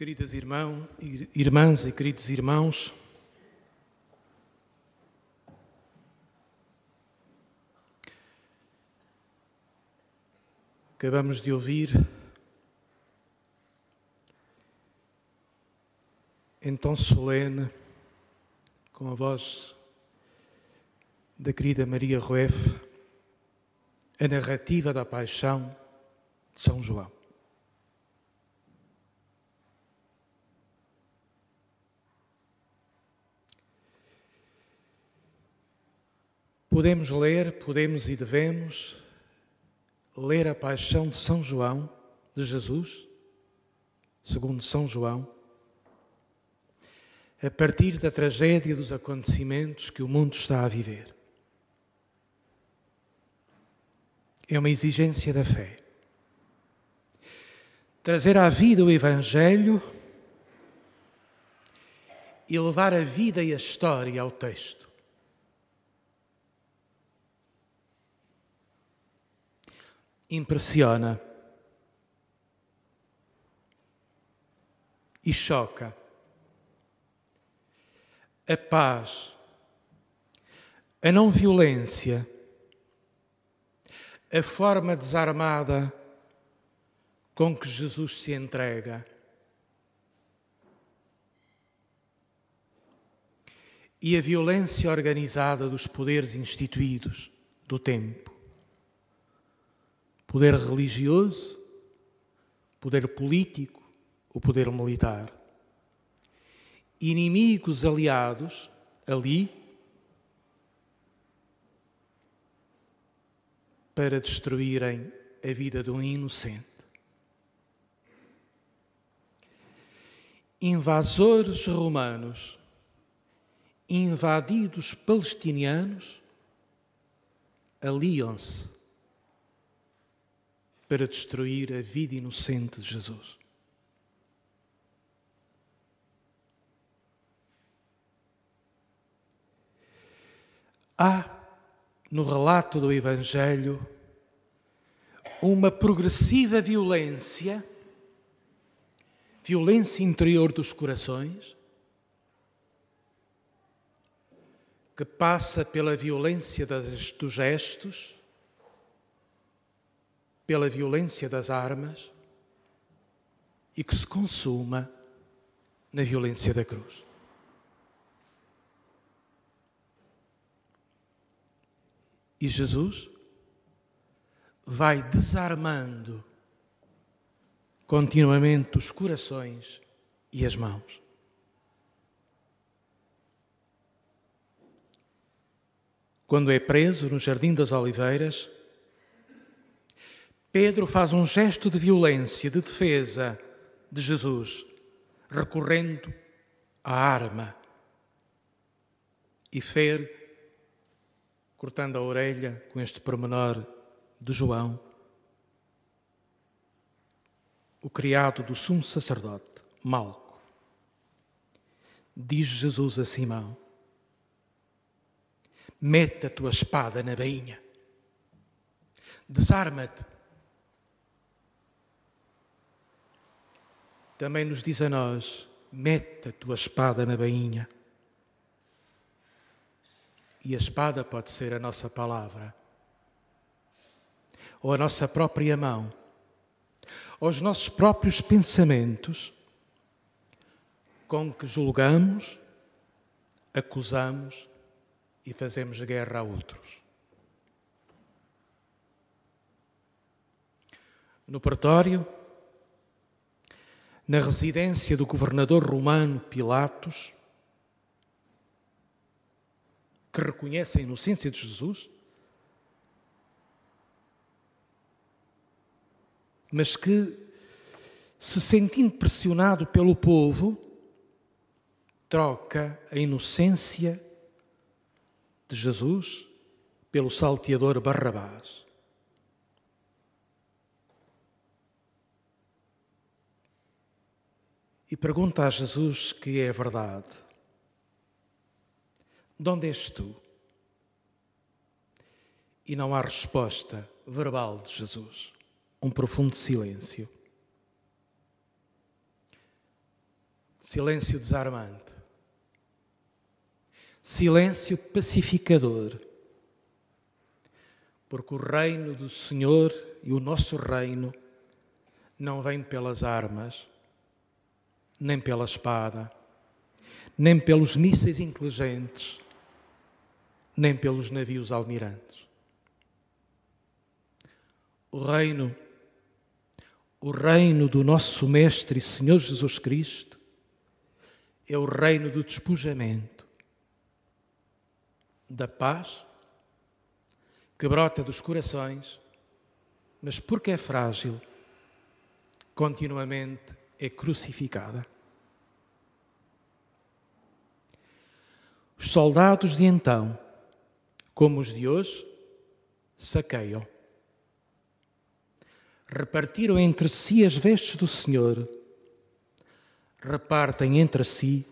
Queridas irmão, irmãs e queridos irmãos, acabamos de ouvir em tom solene, com a voz da querida Maria Rueff, a narrativa da paixão de São João. Podemos ler, podemos e devemos ler a paixão de São João, de Jesus, segundo São João, a partir da tragédia dos acontecimentos que o mundo está a viver. É uma exigência da fé. Trazer à vida o Evangelho e levar a vida e a história ao texto. Impressiona e choca. A paz, a não violência, a forma desarmada com que Jesus se entrega. E a violência organizada dos poderes instituídos do tempo poder religioso, poder político, o poder militar. Inimigos aliados ali para destruírem a vida de um inocente. Invasores romanos, invadidos palestinianos, aliam-se para destruir a vida inocente de Jesus. Há no relato do Evangelho uma progressiva violência, violência interior dos corações, que passa pela violência das, dos gestos, pela violência das armas e que se consuma na violência da cruz. E Jesus vai desarmando continuamente os corações e as mãos. Quando é preso no Jardim das Oliveiras, Pedro faz um gesto de violência, de defesa de Jesus, recorrendo à arma. E Fer, cortando a orelha com este pormenor de João, o criado do sumo sacerdote, Malco. Diz Jesus a Simão: Mete a tua espada na bainha, desarma-te também nos diz a nós: mete a tua espada na bainha. E a espada pode ser a nossa palavra, ou a nossa própria mão, ou os nossos próprios pensamentos, com que julgamos, acusamos e fazemos guerra a outros. No pretório, na residência do governador romano Pilatos, que reconhece a inocência de Jesus, mas que, se sentindo pressionado pelo povo, troca a inocência de Jesus pelo salteador Barrabás. E pergunta a Jesus que é verdade. De onde és tu? E não há resposta verbal de Jesus. Um profundo silêncio. Silêncio desarmante. Silêncio pacificador. Porque o reino do Senhor e o nosso reino não vem pelas armas, nem pela espada, nem pelos mísseis inteligentes, nem pelos navios almirantes. O reino, o reino do nosso Mestre e Senhor Jesus Cristo, é o reino do despojamento, da paz que brota dos corações, mas porque é frágil, continuamente é crucificada. Os soldados de então, como os de hoje, saqueiam. Repartiram entre si as vestes do Senhor, repartem entre si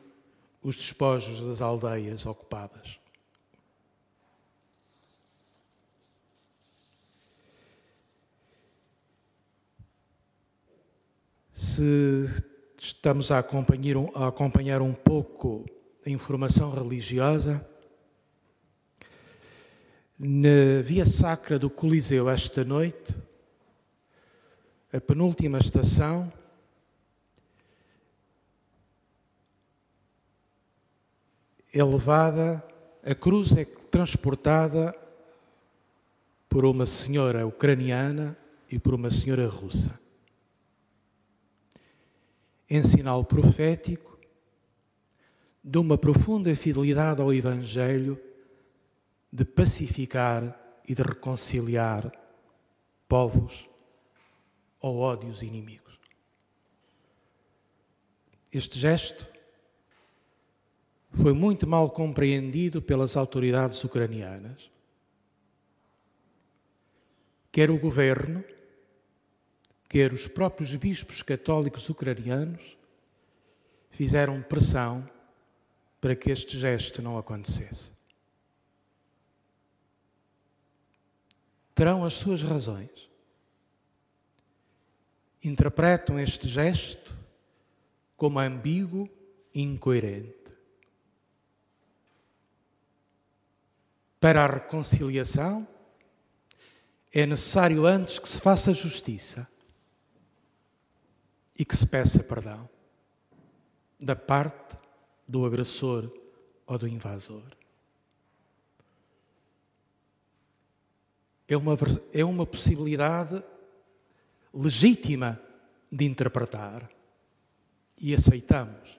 os despojos das aldeias ocupadas. Se estamos a acompanhar, a acompanhar um pouco a informação religiosa, na via sacra do Coliseu esta noite, a penúltima estação, é levada, a cruz é transportada por uma senhora ucraniana e por uma senhora russa. Em sinal profético de uma profunda fidelidade ao Evangelho, de pacificar e de reconciliar povos ou ódios inimigos. Este gesto foi muito mal compreendido pelas autoridades ucranianas. Quer o governo, quer os próprios bispos católicos ucranianos fizeram pressão para que este gesto não acontecesse. Terão as suas razões. Interpretam este gesto como ambíguo e incoerente. Para a reconciliação, é necessário antes que se faça justiça e que se peça perdão da parte do agressor ou do invasor. É uma, é uma possibilidade legítima de interpretar e aceitamos.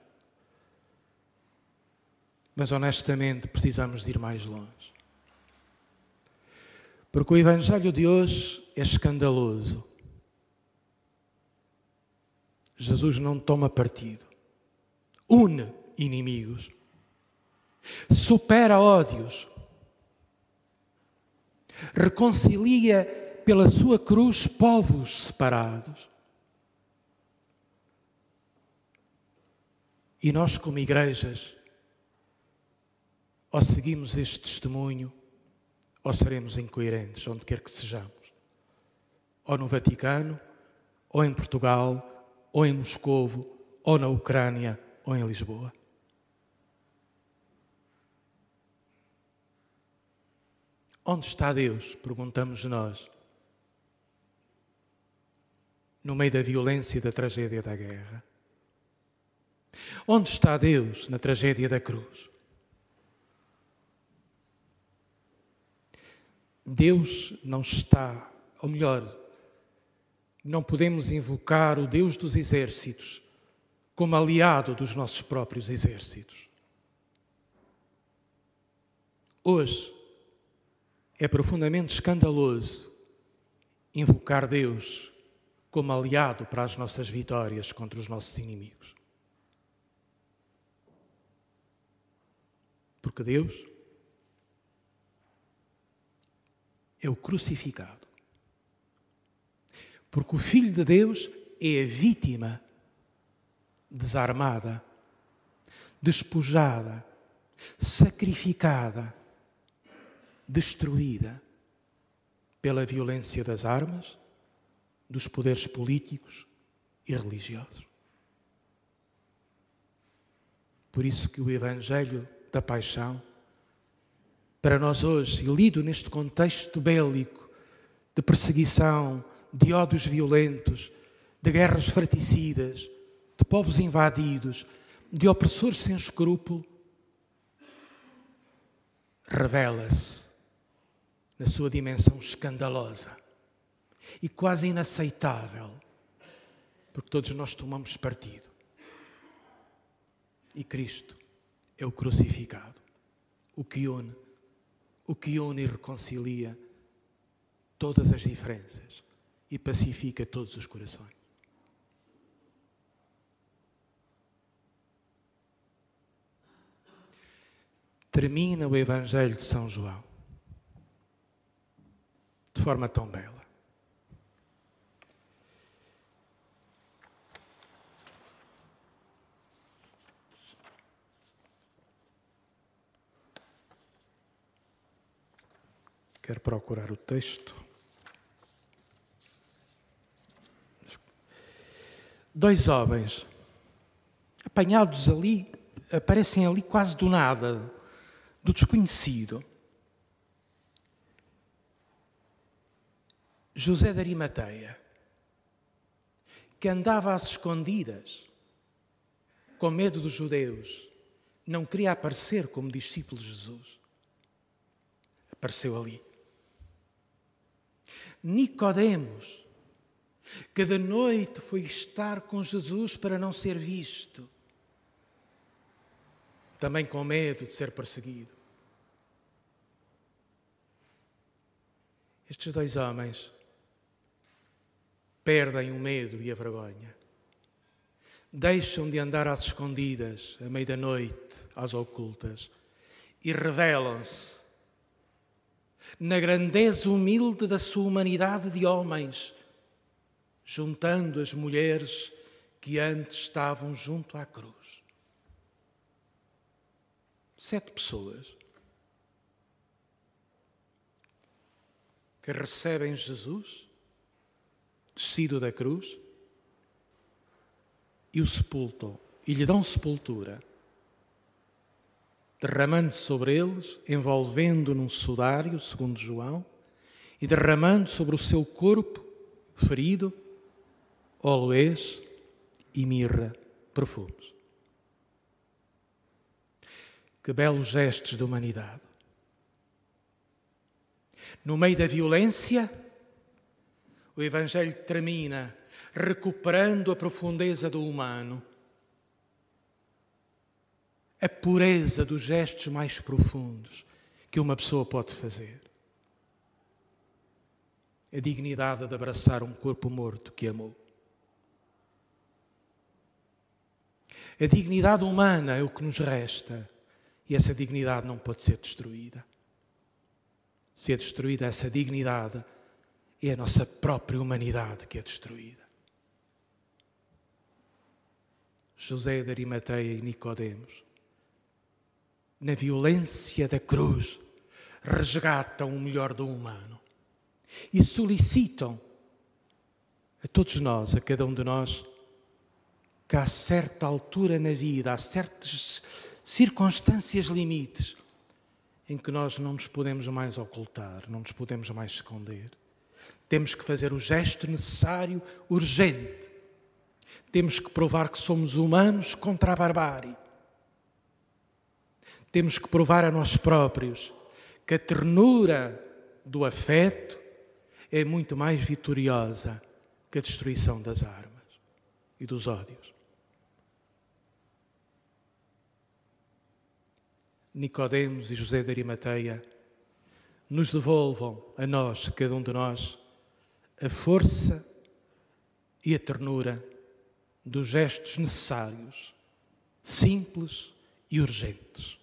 Mas honestamente precisamos de ir mais longe. Porque o Evangelho de hoje é escandaloso. Jesus não toma partido, une inimigos, supera ódios, reconcilia pela sua cruz povos separados. E nós, como igrejas, ou seguimos este testemunho, ou seremos incoerentes, onde quer que sejamos. Ou no Vaticano, ou em Portugal, ou em Moscovo, ou na Ucrânia, ou em Lisboa. Onde está Deus? Perguntamos nós. No meio da violência e da tragédia da guerra. Onde está Deus na tragédia da cruz? Deus não está, ou melhor, não podemos invocar o Deus dos exércitos como aliado dos nossos próprios exércitos. Hoje é profundamente escandaloso invocar Deus como aliado para as nossas vitórias contra os nossos inimigos. Porque Deus é o crucificado. Porque o Filho de Deus é a vítima desarmada, despojada, sacrificada, destruída pela violência das armas, dos poderes políticos e religiosos. Por isso que o Evangelho da Paixão, para nós hoje, e lido neste contexto bélico de perseguição, de ódios violentos, de guerras fratricidas, de povos invadidos, de opressores sem escrúpulo, revela-se na sua dimensão escandalosa e quase inaceitável, porque todos nós tomamos partido. E Cristo é o crucificado, o que une, o que une e reconcilia todas as diferenças e pacifica todos os corações. Termina o Evangelho de São João de forma tão bela. Quero procurar o texto. Dois homens apanhados ali, aparecem ali quase do nada, do desconhecido. José de Arimateia, que andava às escondidas, com medo dos judeus, não queria aparecer como discípulo de Jesus. Apareceu ali. Nicodemos, que de noite foi estar com Jesus para não ser visto, também com medo de ser perseguido. Estes dois homens perdem o medo e a vergonha. Deixam de andar às escondidas, à meia da noite, às ocultas, e revelam-se na grandeza humilde da sua humanidade de homens, juntando as mulheres que antes estavam junto à cruz. Sete pessoas que recebem Jesus, descido da cruz, e o sepultam, e lhe dão sepultura derramando sobre eles, envolvendo num sudário, segundo João, e derramando sobre o seu corpo ferido oloés e mirra perfumes. Que belos gestos de humanidade. No meio da violência, o Evangelho termina recuperando a profundeza do humano a pureza dos gestos mais profundos que uma pessoa pode fazer. A dignidade de abraçar um corpo morto que amou. A dignidade humana é o que nos resta e essa dignidade não pode ser destruída. Se é destruída essa dignidade, é a nossa própria humanidade que é destruída. José de Arimateia e Nicodemos na violência da cruz, resgatam o melhor do humano e solicitam a todos nós, a cada um de nós, que a certa altura na vida, há certas circunstâncias limites em que nós não nos podemos mais ocultar, não nos podemos mais esconder. Temos que fazer o gesto necessário, urgente. Temos que provar que somos humanos contra a barbárie temos que provar a nós próprios que a ternura do afeto é muito mais vitoriosa que a destruição das armas e dos ódios. Nicodemos e José de Arimateia nos devolvam a nós, cada um de nós, a força e a ternura dos gestos necessários, simples e urgentes.